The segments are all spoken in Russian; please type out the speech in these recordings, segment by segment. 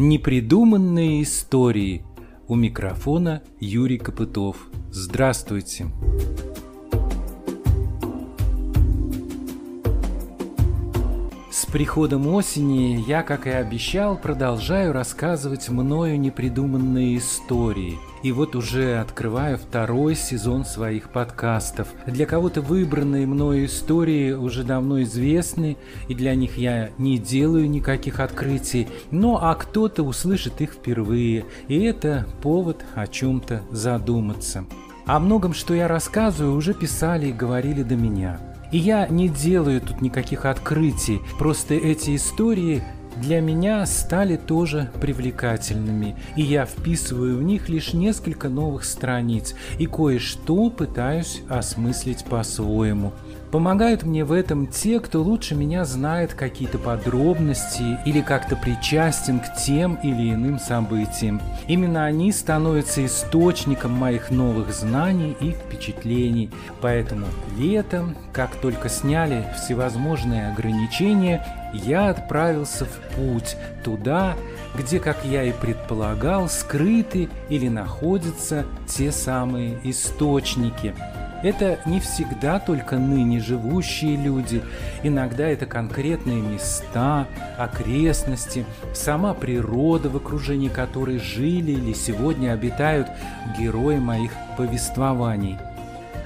Непридуманные истории. У микрофона Юрий Копытов. Здравствуйте. С приходом осени я, как и обещал, продолжаю рассказывать мною непридуманные истории. И вот уже открываю второй сезон своих подкастов. Для кого-то выбранные мною истории уже давно известны, и для них я не делаю никаких открытий, но а кто-то услышит их впервые, и это повод о чем-то задуматься. О многом, что я рассказываю, уже писали и говорили до меня – и я не делаю тут никаких открытий, просто эти истории для меня стали тоже привлекательными, и я вписываю в них лишь несколько новых страниц. И кое-что пытаюсь осмыслить по-своему – Помогают мне в этом те, кто лучше меня знает какие-то подробности или как-то причастен к тем или иным событиям. Именно они становятся источником моих новых знаний и впечатлений. Поэтому летом, как только сняли всевозможные ограничения, я отправился в путь туда, где, как я и предполагал, скрыты или находятся те самые источники – это не всегда только ныне живущие люди, иногда это конкретные места, окрестности, сама природа, в окружении которой жили или сегодня обитают герои моих повествований –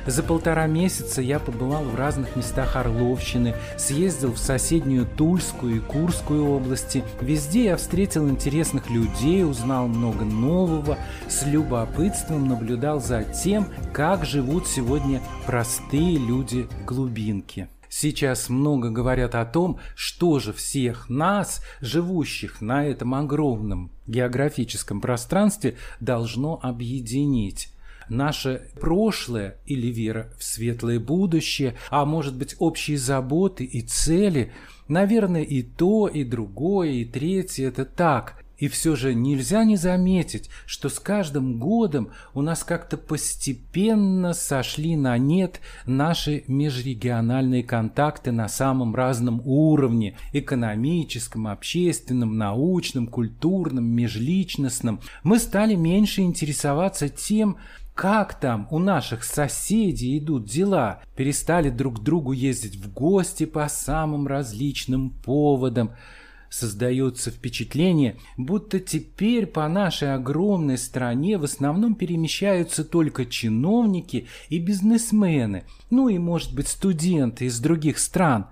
за полтора месяца я побывал в разных местах Орловщины, съездил в соседнюю Тульскую и Курскую области. Везде я встретил интересных людей, узнал много нового, с любопытством наблюдал за тем, как живут сегодня простые люди в глубинке. Сейчас много говорят о том, что же всех нас, живущих на этом огромном географическом пространстве, должно объединить наше прошлое или вера в светлое будущее, а может быть общие заботы и цели. Наверное, и то, и другое, и третье – это так. И все же нельзя не заметить, что с каждым годом у нас как-то постепенно сошли на нет наши межрегиональные контакты на самом разном уровне – экономическом, общественном, научном, культурном, межличностном. Мы стали меньше интересоваться тем, как там у наших соседей идут дела? Перестали друг к другу ездить в гости по самым различным поводам. Создается впечатление, будто теперь по нашей огромной стране в основном перемещаются только чиновники и бизнесмены, ну и, может быть, студенты из других стран.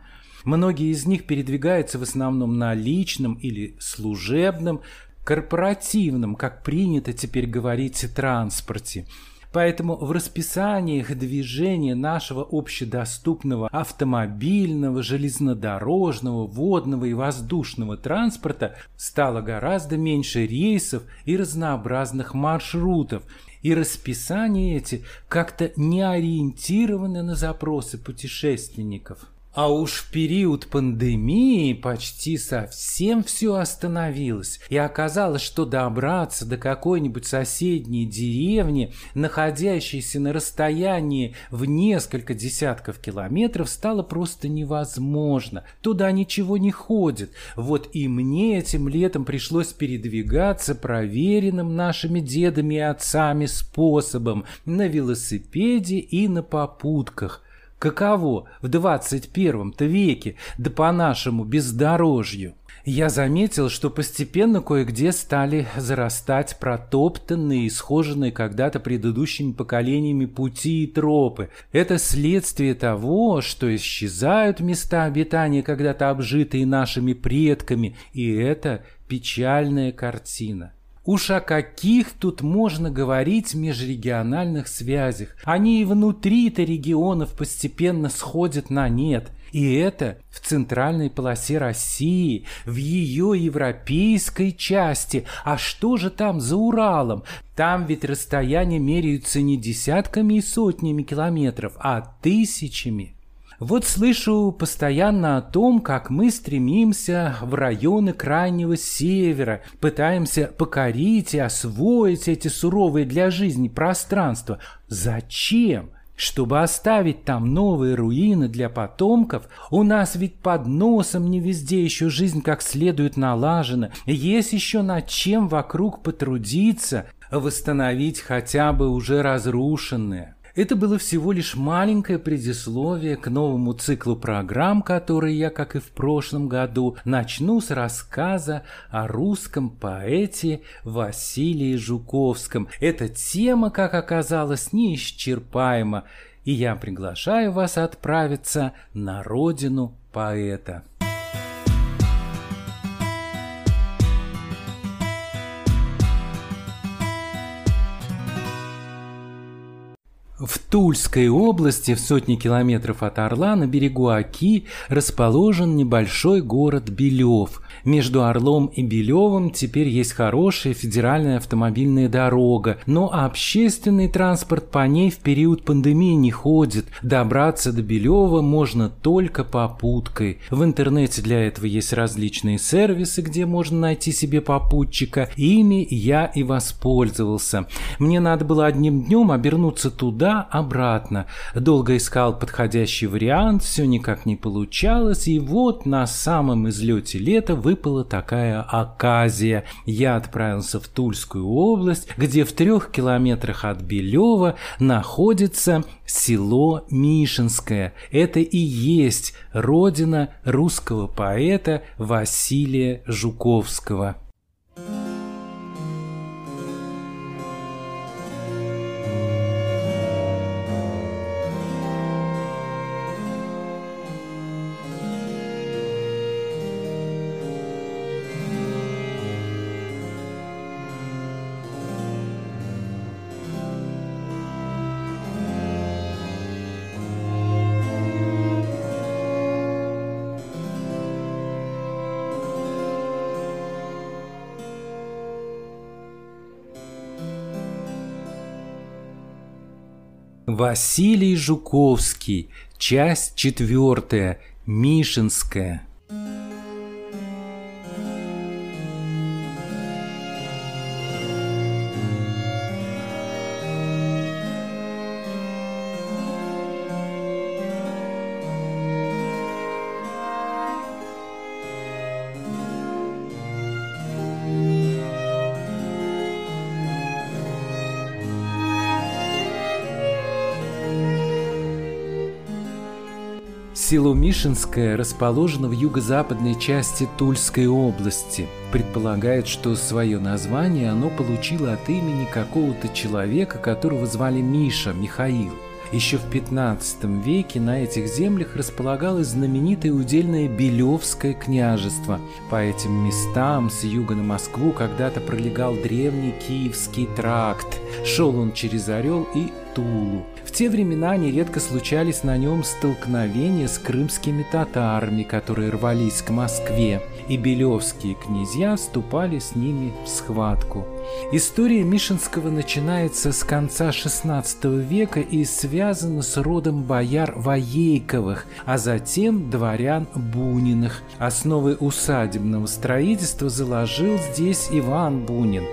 Многие из них передвигаются в основном на личном или служебном, корпоративном, как принято теперь говорить, транспорте – Поэтому в расписаниях движения нашего общедоступного автомобильного, железнодорожного, водного и воздушного транспорта стало гораздо меньше рейсов и разнообразных маршрутов, и расписания эти как-то не ориентированы на запросы путешественников. А уж в период пандемии почти совсем все остановилось, и оказалось, что добраться до какой-нибудь соседней деревни, находящейся на расстоянии в несколько десятков километров, стало просто невозможно. Туда ничего не ходит. Вот и мне этим летом пришлось передвигаться проверенным нашими дедами и отцами способом на велосипеде и на попутках – Каково в 21-то веке, да по-нашему бездорожью? Я заметил, что постепенно кое-где стали зарастать протоптанные и схоженные когда-то предыдущими поколениями пути и тропы. Это следствие того, что исчезают места обитания, когда-то обжитые нашими предками, и это печальная картина. Уж о каких тут можно говорить межрегиональных связях? Они и внутри-то регионов постепенно сходят на нет. И это в центральной полосе России, в ее европейской части. А что же там за Уралом? Там ведь расстояния меряются не десятками и сотнями километров, а тысячами. Вот слышу постоянно о том, как мы стремимся в районы Крайнего Севера, пытаемся покорить и освоить эти суровые для жизни пространства. Зачем? чтобы оставить там новые руины для потомков, у нас ведь под носом не везде еще жизнь как следует налажена, есть еще над чем вокруг потрудиться, восстановить хотя бы уже разрушенное. Это было всего лишь маленькое предисловие к новому циклу программ, который я, как и в прошлом году, начну с рассказа о русском поэте Василии Жуковском. Эта тема, как оказалось, неисчерпаема, и я приглашаю вас отправиться на родину поэта. В Тульской области, в сотни километров от Орла, на берегу Оки, расположен небольшой город Белев. Между Орлом и Белевым теперь есть хорошая федеральная автомобильная дорога, но общественный транспорт по ней в период пандемии не ходит. Добраться до Белева можно только попуткой. В интернете для этого есть различные сервисы, где можно найти себе попутчика. Ими я и воспользовался. Мне надо было одним днем обернуться туда-обратно. Долго искал подходящий вариант, все никак не получалось, и вот на самом излете лета вы выпала такая оказия. Я отправился в Тульскую область, где в трех километрах от Белева находится село Мишинское. Это и есть родина русского поэта Василия Жуковского. Василий Жуковский, часть четвертая, Мишинская. Село Мишинское расположено в юго-западной части Тульской области. Предполагает, что свое название оно получило от имени какого-то человека, которого звали Миша, Михаил. Еще в 15 веке на этих землях располагалось знаменитое удельное Белевское княжество. По этим местам с юга на Москву когда-то пролегал древний Киевский тракт. Шел он через Орел и Тулу. В те времена нередко случались на нем столкновения с крымскими татарами, которые рвались к Москве, и белевские князья вступали с ними в схватку. История Мишинского начинается с конца XVI века и связана с родом бояр Воейковых, а затем дворян Буниных. Основы усадебного строительства заложил здесь Иван Бунин,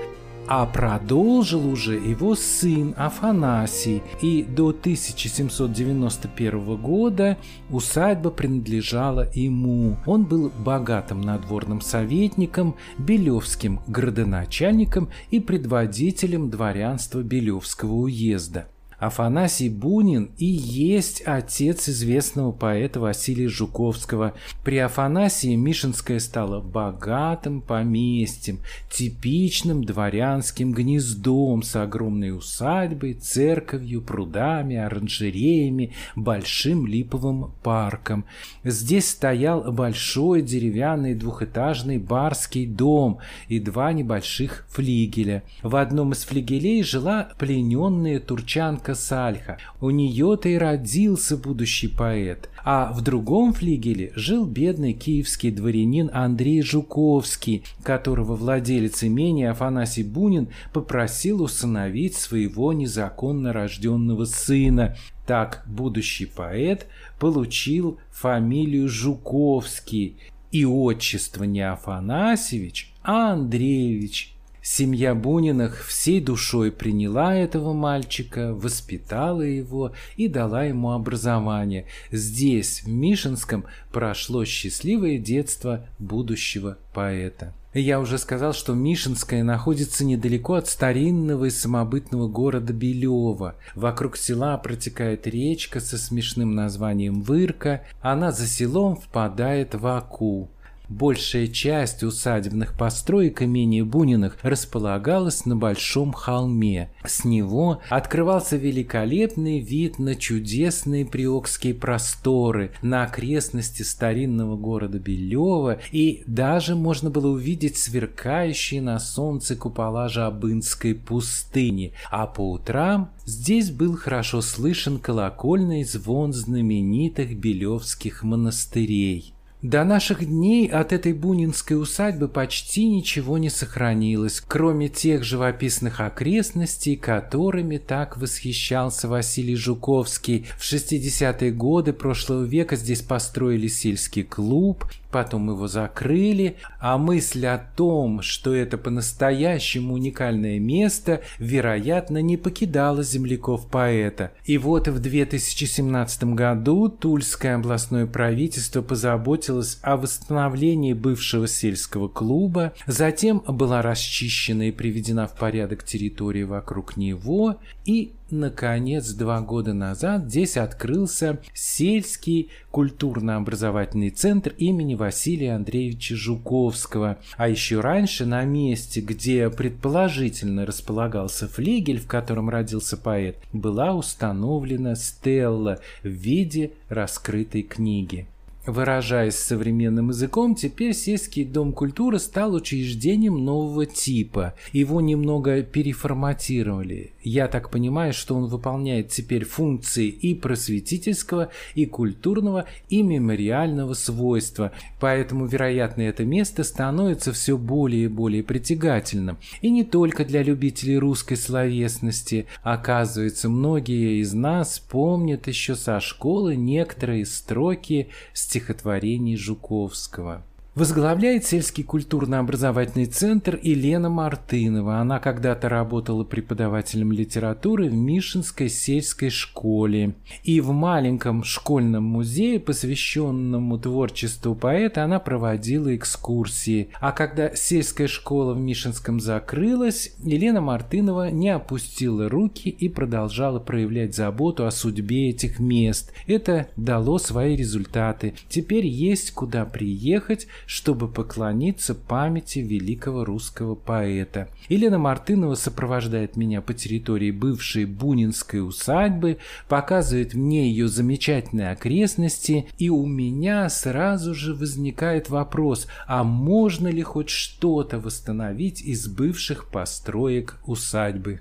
а продолжил уже его сын Афанасий, и до 1791 года усадьба принадлежала ему. Он был богатым надворным советником, белевским градоначальником и предводителем дворянства Белевского уезда. Афанасий Бунин и есть отец известного поэта Василия Жуковского. При Афанасии Мишинское стало богатым поместьем, типичным дворянским гнездом с огромной усадьбой, церковью, прудами, оранжереями, большим липовым парком. Здесь стоял большой деревянный двухэтажный барский дом и два небольших флигеля. В одном из флигелей жила плененная турчанка Марка Сальха. У нее-то и родился будущий поэт. А в другом флигеле жил бедный киевский дворянин Андрей Жуковский, которого владелец имения Афанасий Бунин попросил усыновить своего незаконно рожденного сына. Так будущий поэт получил фамилию Жуковский и отчество не Афанасьевич, а Андреевич – Семья Буниных всей душой приняла этого мальчика, воспитала его и дала ему образование. Здесь, в Мишинском, прошло счастливое детство будущего поэта. Я уже сказал, что Мишинская находится недалеко от старинного и самобытного города Белева. Вокруг села протекает речка со смешным названием Вырка. Она за селом впадает в Аку. Большая часть усадебных построек имени Буниных располагалась на большом холме. С него открывался великолепный вид на чудесные приокские просторы, на окрестности старинного города Белева, и даже можно было увидеть сверкающие на солнце купола Жабынской пустыни, а по утрам здесь был хорошо слышен колокольный звон знаменитых белевских монастырей. До наших дней от этой бунинской усадьбы почти ничего не сохранилось, кроме тех живописных окрестностей, которыми так восхищался Василий Жуковский. В 60-е годы прошлого века здесь построили сельский клуб, потом его закрыли, а мысль о том, что это по-настоящему уникальное место, вероятно, не покидала земляков поэта. И вот в 2017 году Тульское областное правительство позаботилось о восстановлении бывшего сельского клуба, затем была расчищена и приведена в порядок территория вокруг него, и наконец, два года назад здесь открылся сельский культурно-образовательный центр имени Василия Андреевича Жуковского. А еще раньше на месте, где предположительно располагался флигель, в котором родился поэт, была установлена стелла в виде раскрытой книги. Выражаясь современным языком, теперь сельский дом культуры стал учреждением нового типа. Его немного переформатировали. Я так понимаю, что он выполняет теперь функции и просветительского, и культурного, и мемориального свойства. Поэтому, вероятно, это место становится все более и более притягательным. И не только для любителей русской словесности. Оказывается, многие из нас помнят еще со школы некоторые строки стихотворений Жуковского. Возглавляет сельский культурно-образовательный центр Елена Мартынова. Она когда-то работала преподавателем литературы в Мишинской сельской школе. И в маленьком школьном музее, посвященному творчеству поэта, она проводила экскурсии. А когда сельская школа в Мишинском закрылась, Елена Мартынова не опустила руки и продолжала проявлять заботу о судьбе этих мест. Это дало свои результаты. Теперь есть куда приехать, чтобы поклониться памяти великого русского поэта. Елена Мартынова сопровождает меня по территории бывшей Бунинской усадьбы, показывает мне ее замечательные окрестности, и у меня сразу же возникает вопрос, а можно ли хоть что-то восстановить из бывших построек усадьбы?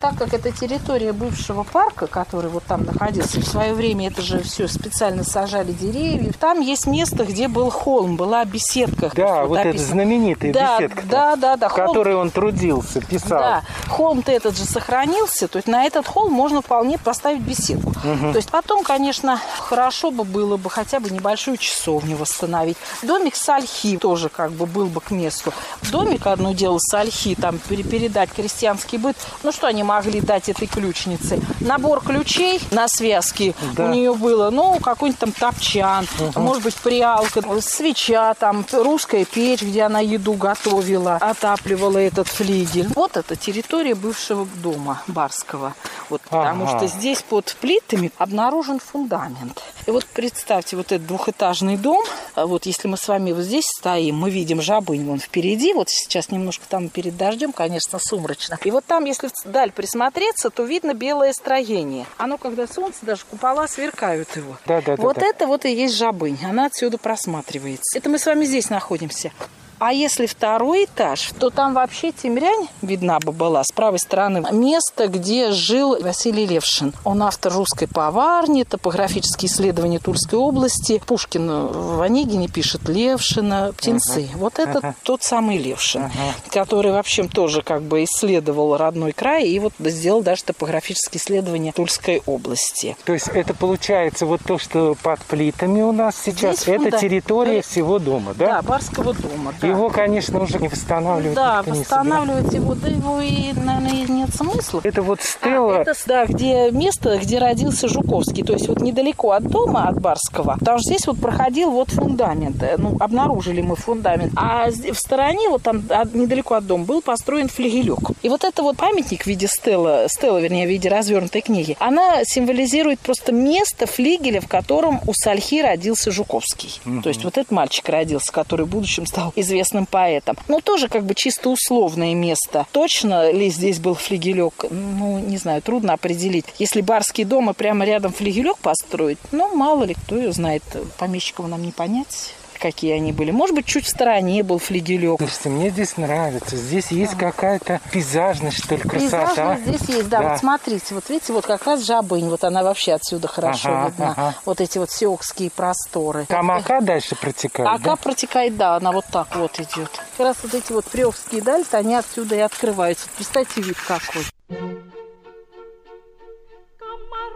Так как это территория бывшего парка, который вот там находился, в свое время это же все специально сажали деревья. Там есть место, где был холм, была беседка. Да, вот, вот эта знаменитая да, беседка, да, да, да, в которой он трудился, писал. Да, холм-то этот же сохранился, то есть на этот холм можно вполне поставить беседку. Угу. То есть потом, конечно, хорошо бы было бы хотя бы небольшую часовню восстановить. Домик с ольхи тоже как бы был бы к месту. Домик одно дело с ольхи, там передать крестьянский быт. Ну что они могли дать этой ключнице. Набор ключей на связке да. у нее было, ну, какой-нибудь там топчан, угу. может быть, приалка, свеча, там, русская печь, где она еду готовила, отапливала этот флигель. Вот это территория бывшего дома барского. Вот, потому ага. что здесь под плитами обнаружен фундамент. И вот представьте, вот этот двухэтажный дом, а вот если мы с вами вот здесь стоим, мы видим жабынь вон впереди, вот сейчас немножко там перед дождем, конечно, сумрачно. И вот там, если вдаль присмотреться, то видно белое строение. Оно, когда солнце, даже купола сверкают его. Да, да, вот да, это вот и есть жабынь. Она отсюда просматривается. Это мы с вами здесь находимся. А если второй этаж, то там вообще Темрянь видна бы была с правой стороны. Место, где жил Василий Левшин. Он автор русской поварни, топографические исследования Тульской области. Пушкин в Онегине пишет Левшина, птенцы. Uh-huh. Вот это uh-huh. тот самый Левшин, uh-huh. который вообще тоже как бы исследовал родной край и вот сделал даже топографические исследования Тульской области. То есть это получается вот то, что под плитами у нас сейчас, Здесь это территория всего дома, да? Да, барского дома. Да. Его, конечно, уже не восстанавливать. Да, восстанавливать его, да его и, наверное, нет смысла. Это вот А, стела. это, да, где место, где родился Жуковский. То есть вот недалеко от дома, от Барского. Потому что здесь вот проходил вот фундамент. Э, Ну, обнаружили мы фундамент. А в стороне, вот там от- недалеко от дома, был построен флигелек. И вот это вот памятник в виде стела, стела, вернее, в виде развернутой книги, она символизирует просто место флигеля, в котором у Сальхи родился Жуковский. То есть вот этот мальчик родился, который в будущем стал известным поэтом. Ну, тоже как бы чисто условное место. Точно ли здесь был флигелек? Ну, не знаю, трудно определить. Если барский дом и прямо рядом флигелек построить, ну, мало ли, кто ее знает. Помещиков нам не понять какие они были. Может быть, чуть в стороне был флигелек. Слушайте, мне здесь нравится. Здесь есть какая-то пейзажность, что ли, красота. Пейзажность здесь есть, да, Да. Вот смотрите, вот видите, вот как раз Жабынь, вот она вообще отсюда хорошо Ага, видна. ага. Вот эти вот сеокские просторы. Там Ака дальше протекает, Ака да? протекает, да, она вот так вот идет. Как раз вот эти вот приовские дальцы, они отсюда и открываются. Представьте вид какой.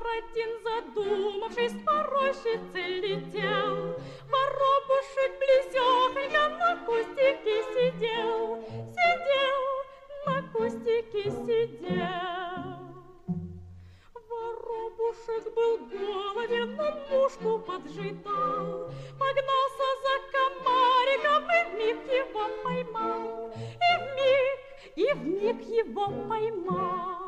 Один, задумавшись, по рощице летел. Воробушек близехонько на кустике сидел, сидел, на кустике сидел. Воробушек был голоден, но мушку поджидал. Погнался за комариком и вмиг его поймал. И вмиг, и вмиг его поймал.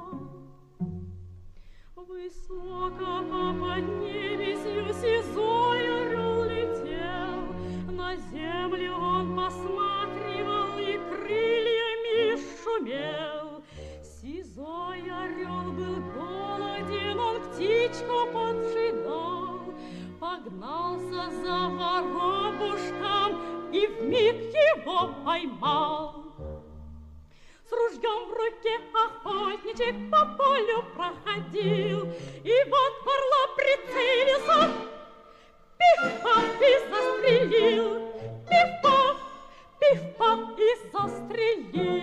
Погнался за воробушком и вмиг его поймал. Ружьем в руке охотничек по полю проходил, И вот в орла прицелился, пиф-паф и застрелил, пиф-паф, пиф-паф и застрелил.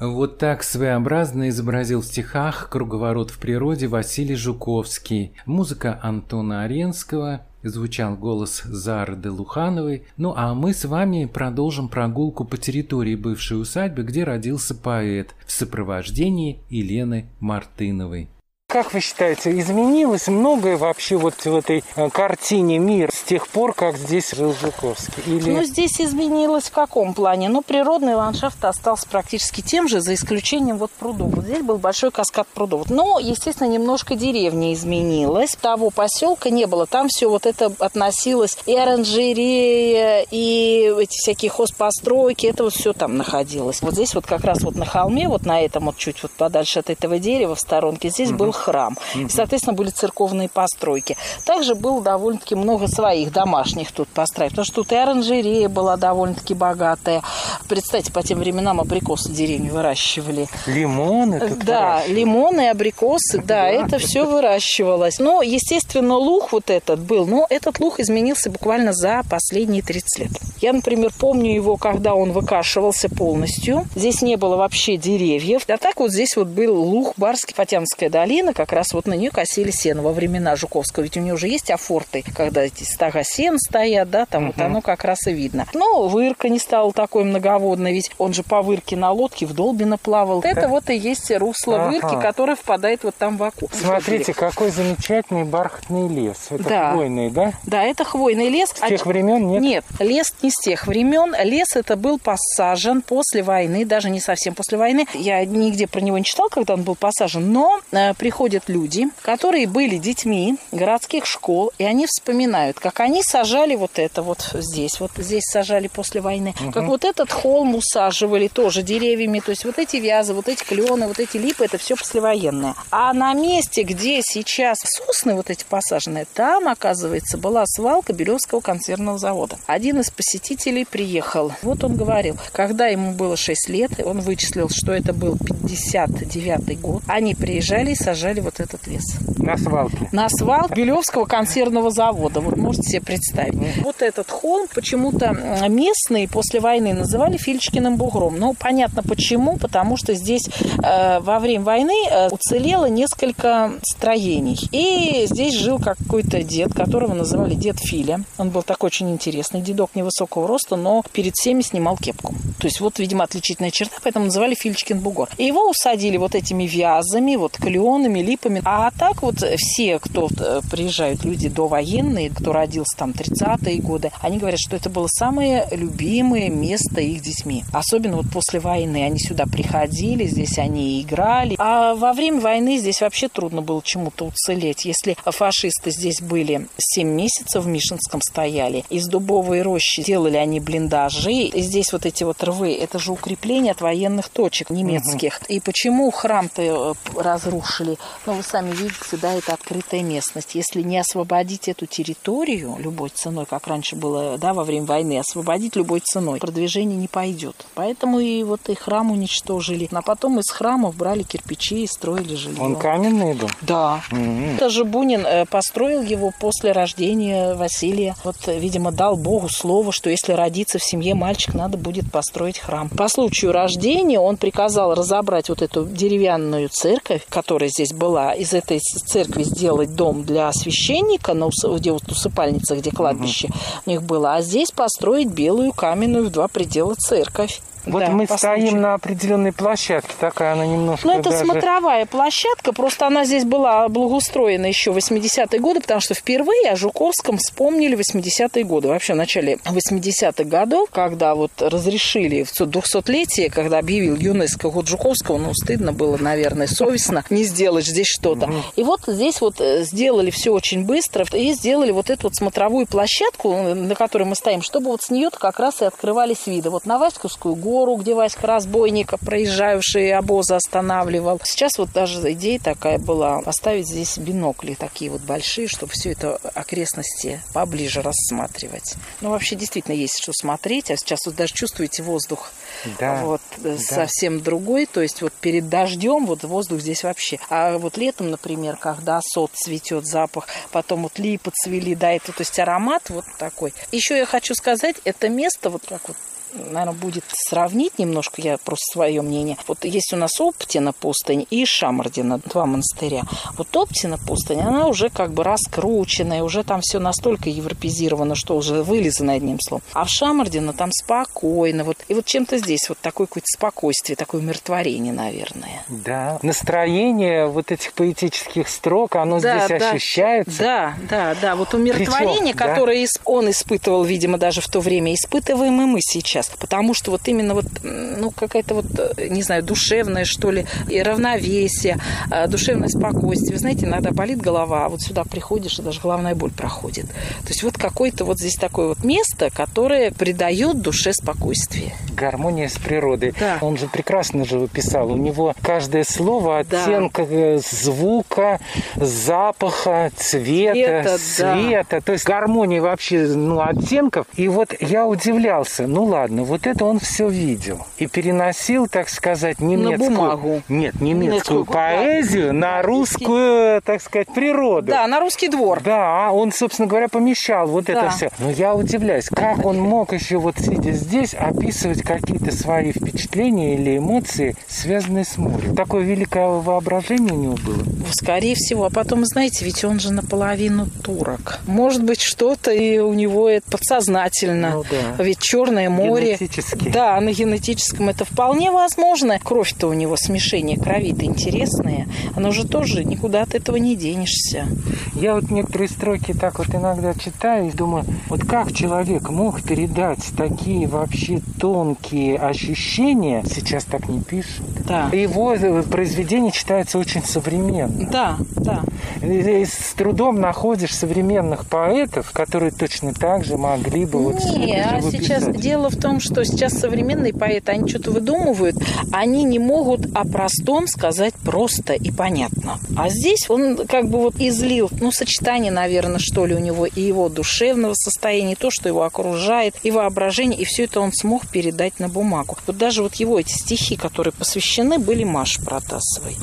Вот так своеобразно изобразил в стихах круговорот в природе Василий Жуковский. Музыка Антона Аренского, звучал голос Зары де Лухановой. Ну а мы с вами продолжим прогулку по территории бывшей усадьбы, где родился поэт в сопровождении Елены Мартыновой. Как вы считаете, изменилось многое вообще вот в этой э, картине мир с тех пор, как здесь жил Жуковский? Или... Ну, здесь изменилось в каком плане? Ну, природный ландшафт остался практически тем же, за исключением вот прудов. Вот здесь был большой каскад прудов. Но, естественно, немножко деревня изменилась. Того поселка не было. Там все вот это относилось и оранжерея, и эти всякие хозпостройки. Это вот все там находилось. Вот здесь вот как раз вот на холме, вот на этом вот чуть вот подальше от этого дерева в сторонке, здесь был храм. И, соответственно, были церковные постройки. Также было довольно-таки много своих домашних тут построек. Потому что тут и оранжерея была довольно-таки богатая. Представьте, по тем временам абрикосы в деревне выращивали. Лимоны тут Да, лимоны, абрикосы, да, это все выращивалось. Но, естественно, лух вот этот был, но этот лух изменился буквально за последние 30 лет. Я, например, помню его, когда он выкашивался полностью. Здесь не было вообще деревьев. А так вот здесь вот был лух Барский, Фатянская долина, как раз вот на нее косили сено во времена Жуковского. Ведь у него уже есть афорты, когда эти стога сен стоят, да, там вот оно как раз и видно. Но Вырка не стала такой многоводной, ведь он же по Вырке на лодке в Долбино плавал. Это вот и есть русло Ага. Вырки, которое впадает вот там в Аку. Смотрите, какой замечательный бархатный лес. Это Да. хвойный, да? Да, это хвойный лес. С тех времен нет? Нет, лес не с тех времен. Лес это был посажен после войны, даже не совсем после войны. Я нигде про него не читал, когда он был посажен, но э, приходят люди, которые были детьми городских школ, и они вспоминают, как они сажали вот это вот здесь, вот здесь сажали после войны, как вот этот холм усаживали тоже деревьями, то есть вот эти вязы, вот эти клены, вот эти липы, это все послевоенное. А на месте, где сейчас сосны вот эти посаженные, там, оказывается, была свалка Белевского консервного завода. Один из посетителей приехал. Вот он говорил, когда ему было 6 лет, он вычислил, что это был 59 год. Они приезжали и сажали сажали вот этот лес. На свалке. На свалке Белевского консервного завода. Вот можете себе представить. Вот этот холм почему-то местные после войны называли Фильчкиным бугром. Ну, понятно почему. Потому что здесь э, во время войны э, уцелело несколько строений. И здесь жил какой-то дед, которого называли дед Филя. Он был такой очень интересный. Дедок невысокого роста, но перед всеми снимал кепку. То есть вот, видимо, отличительная черта, поэтому называли Фильчкин бугор. И его усадили вот этими вязами, вот кленами, липами. А так вот все, кто э, приезжают, люди довоенные, кто родился там 30-е годы, они говорят, что это было самое любимое место их детьми. Особенно вот после войны. Они сюда приходили, здесь они играли. А во время войны здесь вообще трудно было чему-то уцелеть. Если фашисты здесь были 7 месяцев в Мишинском стояли, из дубовой рощи делали они блиндажи, и здесь вот эти вот рвы, это же укрепление от военных точек немецких. И почему храм-то э, разрушили? Ну, вы сами видите, да, это открытая местность. Если не освободить эту территорию любой ценой, как раньше было, да, во время войны, освободить любой ценой, продвижение не пойдет. Поэтому и вот и храм уничтожили. А потом из храмов брали кирпичи и строили жилье. Он каменный был? Да. М. Даже Бунин э, построил его после рождения Василия. Вот, э, видимо, дал Богу слово, что если родится в семье мальчик, надо будет построить храм. По случаю рождения он приказал разобрать вот эту деревянную церковь, которая здесь была, из этой церкви сделать дом для священника, на где вот усыпальница, где кладбище у них было, а здесь построить белую каменную в два предела церковь. Вот Да, мы по стоим случаю. на определенной площадке, такая она немножко Ну, это даже... смотровая площадка, просто она здесь была благоустроена еще в 80-е годы, потому что впервые о Жуковском вспомнили в 80-е годы. Вообще в начале 80-х годов, когда вот разрешили в 200-летие, когда объявил ЮНЕСКО год Жуковского, ну, стыдно было, наверное, совестно не сделать здесь что-то. И вот здесь вот э, сделали все очень быстро и сделали вот эту вот смотровую площадку, э, на которой мы стоим, чтобы вот с нее как раз и открывались виды. Вот на Васьковскую гору, где Васька разбойника, проезжавший обозы останавливал. Сейчас вот даже идея такая была поставить здесь бинокли такие вот большие, чтобы все это окрестности поближе рассматривать. Ну, вообще действительно есть что смотреть, а сейчас вот даже чувствуете воздух Да, вот э, да. совсем другой, то есть вот перед дождем вот воздух здесь вообще. А вот летом, например, когда сот цветет, запах, потом вот липы цвели, да, это то есть аромат вот такой. Еще я хочу сказать, это место вот как вот наверное, будет сравнить немножко, я просто свое мнение. Вот есть у нас Оптина пустынь и Шамардина, два монастыря. Вот Оптина пустынь, она уже как бы раскрученная, уже там все настолько европезировано, что уже вылизано одним словом. А в Шамардино там спокойно. Вот. И вот чем-то здесь вот такое какое-то спокойствие, такое умиротворение, наверное. Да. Настроение вот этих поэтических строк, оно здесь ощущается. Да, да, да. Вот умиротворение, Причем, да. которое исп- он испытывал, видимо, даже в то время, испытываем и мы сейчас. Потому что вот именно вот, ну, какая-то вот, э, не знаю, душевное, что ли, и равновесие, э, душевное спокойствие. Вы знаете, иногда болит голова, а вот сюда приходишь, и даже головная боль проходит. То есть вот какое-то вот здесь такое вот место, которое придает душе спокойствие. Гармония с природой. Да. Он же прекрасно же писал. У него каждое слово Да. оттенка э, звука, запаха, цвета, да. света. То есть гармония вообще ну, оттенков. И вот я удивлялся. Ну ладно, вот это он все видел. И переносил, так сказать, немецкую... бумагу. Нет, немецкую Немецкую, поэзию на русскую, так сказать, природу. Да, на русский двор. Да, он, собственно говоря, помещал вот Да. это все. Но я удивляюсь, как он мог еще вот сидя здесь описывать какие-то свои впечатления или эмоции, связанные с морем. Такое великое воображение у него было. Скорее всего. А потом, знаете, ведь он же наполовину турок. Может быть, что-то и у него это подсознательно. Ну да. Ведь Черное море. Генетически. Да, на генетическом это вполне возможно. Кровь-то у него смешение крови-то интересное. Оно же тоже никуда от этого не денешься. Я вот некоторые строки так вот иногда читаю и думаю, вот как человек мог передать такие вообще тонкие ощущения, сейчас так не пишут. Да. Его произведение читается очень современно. Да, да. И с трудом находишь современных поэтов, которые точно так же могли бы вот Не, а живописать. сейчас дело в том, что сейчас современные поэты, они что-то выдумывают, они не могут о простом сказать просто и понятно. А здесь он как бы вот излил, ну, сочетание, наверное, что ли, у него и его душевного состояния, и то, что его окружает, и воображение, и все это он смог передать на бумагу. Вот даже вот его эти стихи, которые посвящены были Маше Протасовой.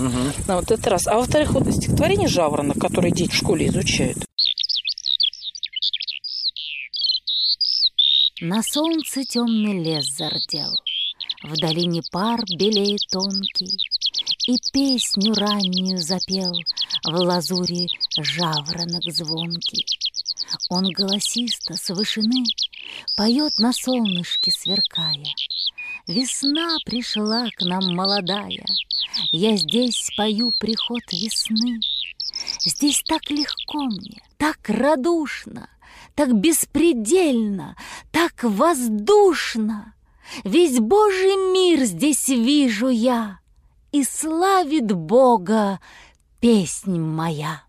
На вот это раз. А во-вторых, вот стихотворение «Жаворонок», которое дети в школе изучают. На солнце темный лес зардел, В долине пар белее тонкий, И песню раннюю запел В лазуре жаворонок звонкий. Он голосисто с вышины Поет на солнышке сверкая. Весна пришла к нам молодая, Я здесь пою приход весны. Здесь так легко мне, так радушно, так беспредельно, так воздушно. Весь Божий мир здесь вижу я, И славит Бога песнь моя.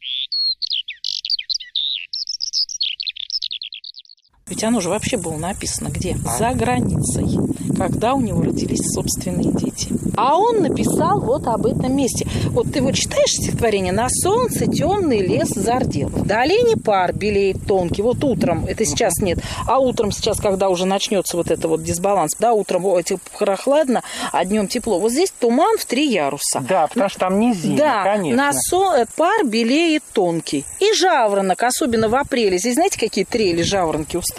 Ведь оно же вообще было написано где? За границей. Когда у него родились собственные дети. А он написал вот об этом месте. Вот ты вот читаешь стихотворение «На солнце темный лес зардел». В долине пар белеет тонкий. Вот утром, это сейчас нет, а утром сейчас, когда уже начнется вот это вот дисбаланс, да, утром эти прохладно, а днем тепло. Вот здесь туман в три яруса. Да, потому что там низина, Да, конечно. на со... пар белеет тонкий. И жаворонок, особенно в апреле. Здесь знаете, какие трели жаворонки устраивают?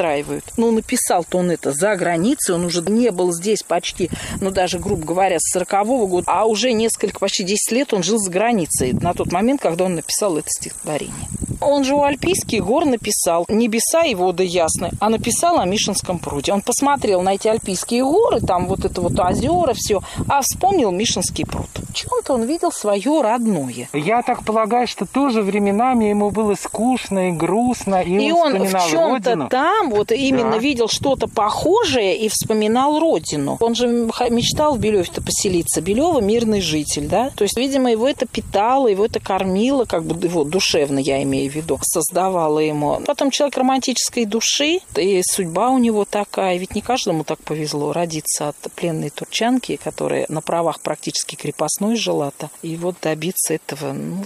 Ну, написал-то он это за границей, он уже не был здесь почти, ну, даже, грубо говоря, с 40-го года, а уже несколько, почти 10 лет он жил за границей на тот момент, когда он написал это стихотворение. Он же у Альпийских гор написал «Небеса и воды ясны», а написал о Мишинском пруде. Он посмотрел на эти Альпийские горы, там вот это вот озера, все, а вспомнил Мишинский пруд. В чем-то он видел свое родное. Я так полагаю, что тоже временами ему было скучно и грустно, и, И он он в чем-то родину. там вот именно Да. видел что-то похожее и вспоминал родину. Он же мечтал в Белеве-то поселиться. Белева мирный житель, да? То есть, видимо, его это питало, его это кормило, как бы его душевно, я имею в виду, создавало ему. Потом человек романтической души, и судьба у него такая. Ведь не каждому так повезло родиться от пленной турчанки, которая на правах практически крепостной жила-то. И вот добиться этого, ну,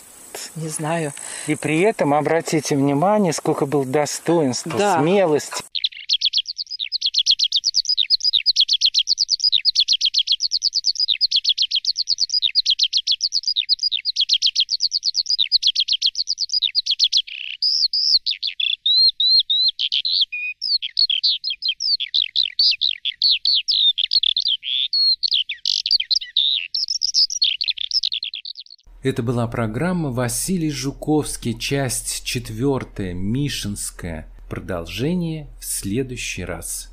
не знаю. И при этом обратите внимание, сколько был достоинства, Да. смелости. Это была программа Василий Жуковский, часть четвертая, Мишинская. Продолжение в следующий раз.